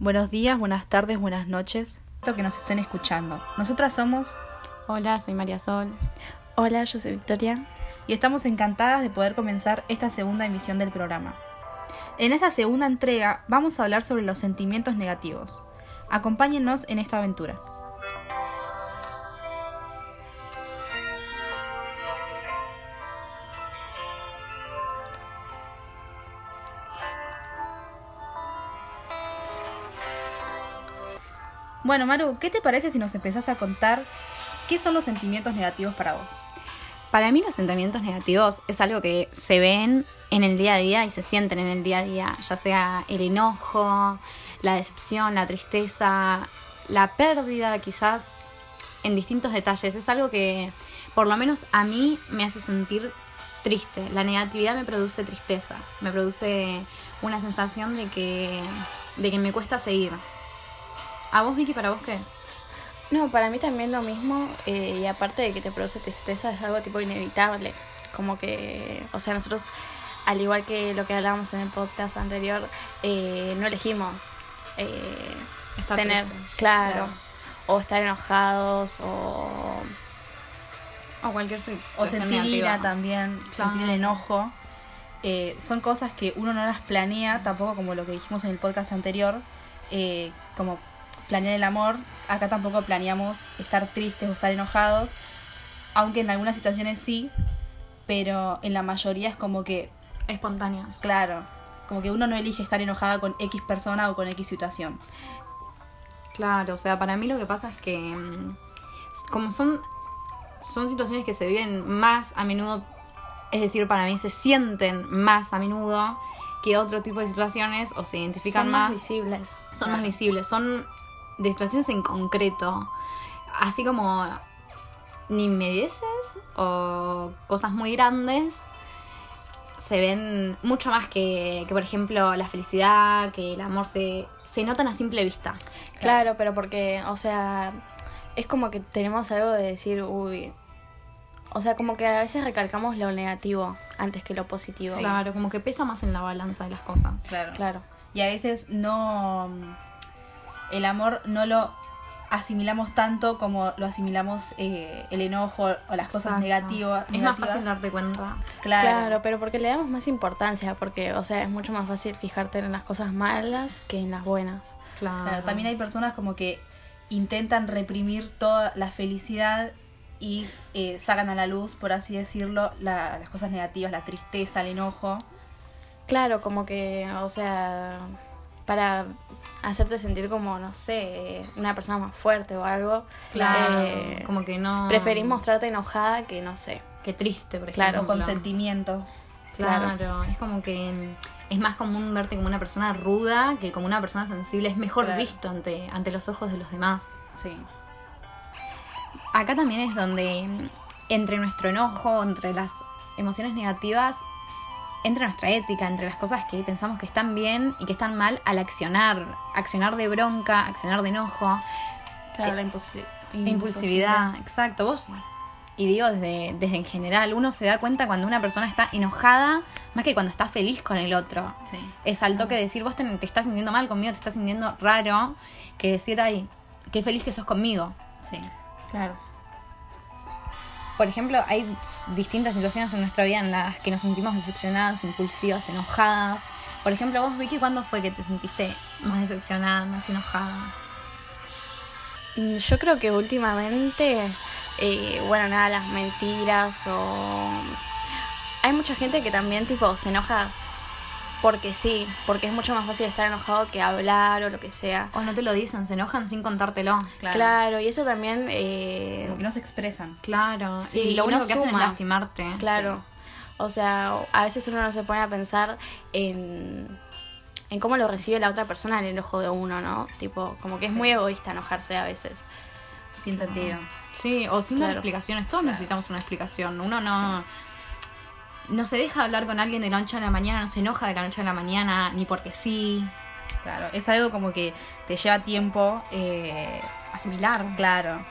Buenos días, buenas tardes, buenas noches. que nos estén escuchando. Nosotras somos. Hola, soy María Sol. Hola, yo soy Victoria. Y estamos encantadas de poder comenzar esta segunda emisión del programa. En esta segunda entrega vamos a hablar sobre los sentimientos negativos. Acompáñennos en esta aventura. Bueno, Maru, ¿qué te parece si nos empezás a contar qué son los sentimientos negativos para vos? Para mí los sentimientos negativos es algo que se ven en el día a día y se sienten en el día a día, ya sea el enojo, la decepción, la tristeza, la pérdida quizás en distintos detalles. Es algo que por lo menos a mí me hace sentir triste. La negatividad me produce tristeza, me produce una sensación de que, de que me cuesta seguir, ¿A vos, Vicky, para vos qué es? No, para mí también lo mismo, eh, y aparte de que te produce tristeza, es algo tipo inevitable. Como que, o sea, nosotros, al igual que lo que hablábamos en el podcast anterior, eh, no elegimos eh, tener, claro, o estar enojados, o. O cualquier O sentir ira también, sentir el enojo. son cosas que uno no las planea, tampoco como lo que dijimos en el podcast anterior, como planear el amor. Acá tampoco planeamos estar tristes o estar enojados, aunque en algunas situaciones sí, pero en la mayoría es como que... Espontáneas. Claro, como que uno no elige estar enojada con X persona o con X situación. Claro, o sea, para mí lo que pasa es que mm, como son, son situaciones que se viven más a menudo, es decir, para mí se sienten más a menudo que otro tipo de situaciones o se identifican son más, visibles. Son más visibles, son de situaciones en concreto, así como nimedeces o cosas muy grandes, se ven mucho más que, que, por ejemplo, la felicidad, que el amor se, se notan a simple vista. Claro, pero porque, o sea, es como que tenemos algo de decir, uy, o sea, como que a veces recalcamos lo negativo antes que lo positivo. Claro, como que pesa más en la balanza de las cosas. Claro. Claro. Y a veces no el amor no lo asimilamos tanto como lo asimilamos eh, el enojo o las cosas negativas. Es más fácil darte cuenta. Claro. claro, pero porque le damos más importancia, porque, o sea, es mucho más fácil fijarte en las cosas malas que en las buenas. Claro. También hay personas como que intentan reprimir toda la felicidad y eh, sacan a la luz, por así decirlo, las cosas negativas, la tristeza, el enojo. Claro, como que, o sea, para hacerte sentir como, no sé, una persona más fuerte o algo. Claro, eh, como que no... Preferís mostrarte enojada que, no sé. Que triste, por ejemplo. Claro, con sentimientos. Claro. es como que es más común verte como una persona ruda que como una persona sensible. Es mejor visto ante, ante los ojos de los demás. Sí. Acá también es donde entre nuestro enojo, entre las emociones negativas, entre nuestra ética, entre las cosas que pensamos que están bien y que están mal al accionar, accionar de bronca, accionar de enojo. Claro, la impulsividad. exacto. Vos, y digo desde, desde en general, uno se da cuenta cuando una persona está enojada más que cuando está feliz con el otro. Es al toque decir, vos te, te, estás sintiendo mal conmigo, te estás sintiendo raro, que decir, ay, qué feliz que sos conmigo. Sí, claro por ejemplo, hay distintas situaciones en nuestra vida en las que nos sentimos decepcionadas, impulsivas, enojadas. Por ejemplo, vos, Vicky, ¿cuándo fue que te sentiste más decepcionada, más enojada? Mm, yo creo que últimamente, eh, bueno, nada, las mentiras o... Hay mucha gente que también, tipo, se enoja porque sí, porque es mucho más fácil estar enojado que hablar o lo que sea. O no te lo dicen, se enojan sin contártelo. Claro, y eso también... Eh... Como que no se expresan. Claro, sí, y lo único que hacen es lastimarte. Claro, o sea, a veces uno no se pone a pensar en, en cómo lo recibe la otra persona el enojo de uno, ¿no? Tipo, como que es muy egoísta enojarse a veces. Sin sentido. Sí, o sin dar explicaciones. Todos necesitamos una explicación. Uno no no se deja hablar con alguien de la noche a la mañana, no se enoja de la noche a la mañana, ni porque sí. Claro, es algo como que te lleva tiempo eh, asimilar. Claro.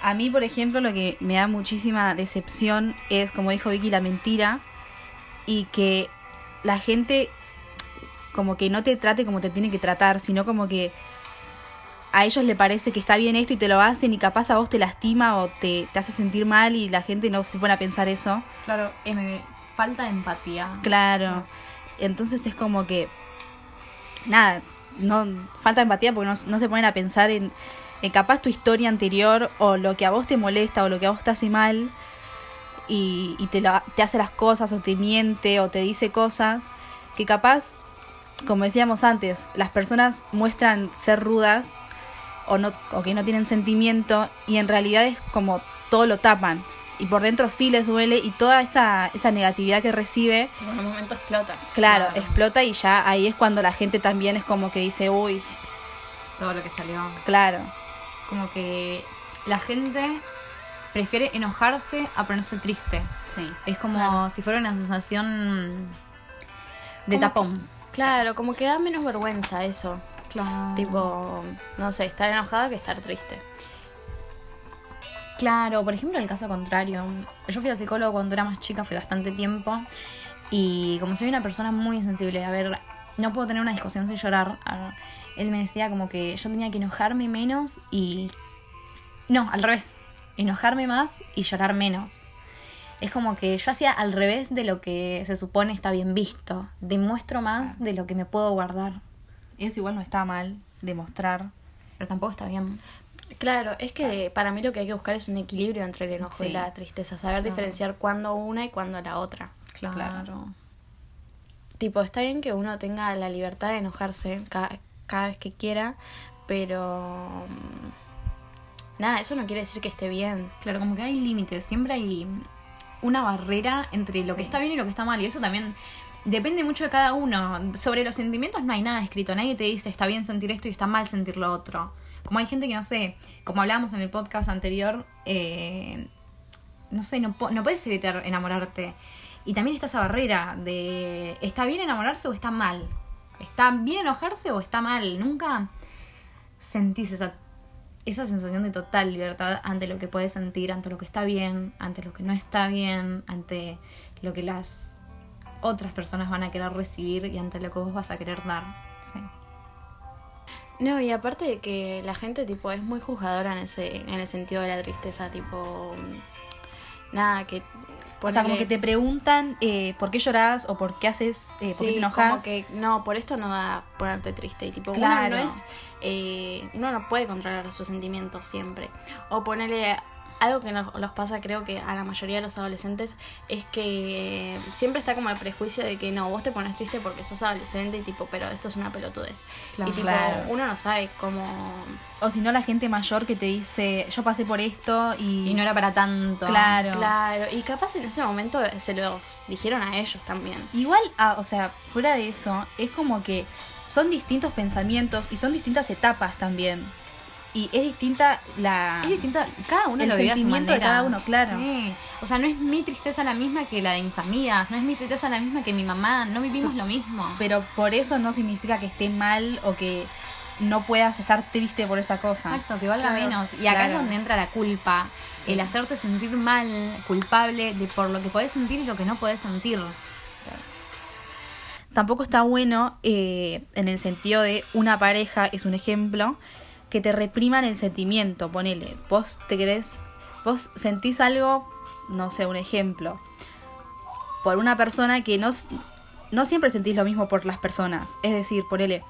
A mí, por ejemplo, lo que me da muchísima decepción es, como dijo Vicky, la mentira y que la gente como que no te trate como te tiene que tratar, sino como que a ellos le parece que está bien esto y te lo hacen y capaz a vos te lastima o te, te hace sentir mal y la gente no se pone a pensar eso. Claro, em, falta de empatía. Claro. Entonces es como que, nada, no falta de empatía porque no, no se ponen a pensar en, en capaz tu historia anterior o lo que a vos te molesta o lo que a vos te hace mal y, y te, lo- te hace las cosas o te miente o te dice cosas que capaz, como decíamos antes, las personas muestran ser rudas o, no, o que no tienen sentimiento y en realidad es como todo lo tapan y por dentro sí les duele y toda esa, esa negatividad que recibe, En un momento explota. claro, explota y ya ahí es cuando la gente también es como que dice, uy, Todo lo que salió. claro, Como que la gente prefiere enojarse a ponerse triste. sí. Es como Claro. si fuera una sensación de Como tapón. Claro, como que da menos vergüenza eso. Claro. Tipo, no sé, estar enojada que estar triste. Claro, por ejemplo, el caso contrario. Yo fui a psicólogo cuando era más chica, fui bastante tiempo. Y como soy una persona muy sensible, a ver, no puedo tener una discusión sin llorar. Él me decía como que yo tenía que enojarme menos y... No, al revés. Enojarme más y llorar menos. Es como que yo hacía al revés de lo que se supone está bien visto. Demuestro más de lo que me puedo guardar. Eso igual no está mal, demostrar. Pero tampoco está bien. Claro, es que para mí lo que hay que buscar es un equilibrio entre el enojo Sí. y la tristeza, saber diferenciar cuándo una y cuándo la otra. Claro. Tipo, está bien que uno tenga la libertad de enojarse cada, cada vez que quiera, pero mm, nada, eso no quiere decir que esté bien. Claro, como que hay límites, siempre hay una barrera entre lo que está bien y lo que está mal, y eso también depende mucho de cada uno. Sobre los sentimientos no hay nada escrito, nadie te dice está bien sentir esto y está mal sentir lo otro. Como hay gente que no sé, como hablábamos en el podcast anterior, eh, no sé, no, no puedes evitar enamorarte. Y también está esa barrera de ¿está bien enamorarse o está mal? ¿Está bien enojarse o está mal? Nunca sentís esa, esa sensación de total libertad ante lo que puedes sentir, ante lo que está bien, ante lo que no está bien, ante lo que las otras personas van a querer recibir y ante lo que vos vas a querer dar. Sí. No, y aparte de que la gente tipo es muy juzgadora en ese en el sentido de la tristeza, tipo mm, nada que O sea, como que te preguntan eh, por qué llorás o por qué haces, eh, por qué te enojas. como que no, por esto no va a ponerte triste. Y tipo, Claro. uno no es. eh, uno no puede controlar sus sentimientos siempre. O ponerle. Algo que nos, nos pasa, creo que a la mayoría de los adolescentes, es que siempre está como el prejuicio de que no, vos te pones triste porque sos adolescente y tipo, pero esto es una pelotudez. Claro. y tipo, Claro. uno no sabe cómo. O si no, la gente mayor que te dice, yo pasé por esto y... Y no era para tanto. Claro. Claro, y capaz en ese momento se los dijeron a ellos también. Igual, ah, o sea, fuera de eso, es como que son distintos pensamientos y son distintas etapas también. Y es distinta la... Es distinto, cada uno El lo vive a su sentimiento de cada uno, claro. Sí. O sea, no es mi tristeza la misma que la de mis amigas, no es mi tristeza la misma que mi mamá, no vivimos lo mismo. Pero por eso no significa que esté mal o que no puedas estar triste por esa cosa. Exacto, que valga Claro, menos. Y acá claro. es donde entra la culpa. Sí. El hacerte sentir mal, culpable de por lo que podés sentir y lo que no podés sentir. Tampoco está bueno eh, en el sentido de una pareja, es un ejemplo, que te repriman el sentimiento. Ponele, vos te querés, vos sentís algo, no sé, un ejemplo, por una persona que no, no siempre sentís lo mismo por las personas. Es decir, ponele,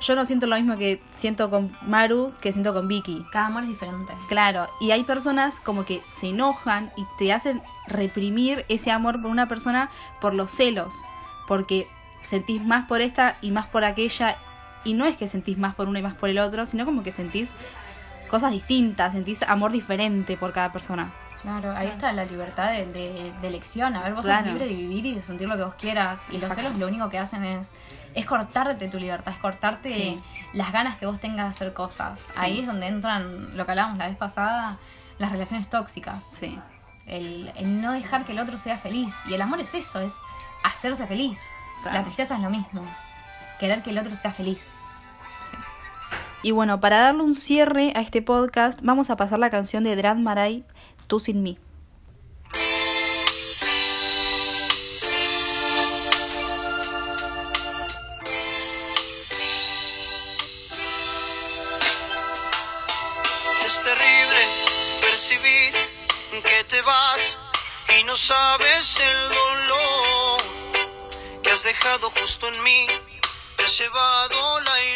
yo no siento lo mismo que siento con Maru que siento con Vicky. Cada amor es diferente. Claro, y hay personas como que se enojan y te hacen reprimir ese amor por una persona por los celos, porque sentís más por esta y más por aquella, y no es que sentís más por uno y más por el otro, sino como que sentís cosas distintas, sentís amor diferente por cada persona. Claro, ahí está la libertad de, de- de elección. A ver, vos Claro. sos libre de vivir y de sentir lo que vos quieras. Y los celos lo único que hacen es, es cortarte tu libertad, es cortarte Sí. las ganas que vos tengas de hacer cosas. Ahí es donde entran, lo que hablábamos la vez pasada, las relaciones tóxicas. Sí. El, el no dejar que el otro sea feliz. Y el amor es eso, es hacerse feliz. Claro. La tristeza es lo mismo. Querer que el otro sea feliz. Y bueno, para darle un cierre a este podcast, vamos a pasar la canción de Drad Maray, Tú sin mí. Es terrible percibir que te vas y no sabes el dolor que has dejado justo en mí. Te has llevado la ilusión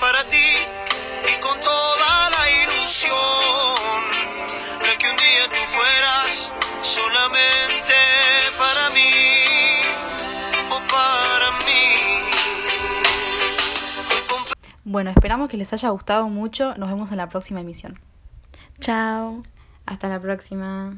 para ti y con toda la ilusión de que un día tú fueras solamente para mí o para mí. Bueno, esperamos que les haya gustado mucho. Nos vemos en la próxima emisión. Chao. Hasta la próxima.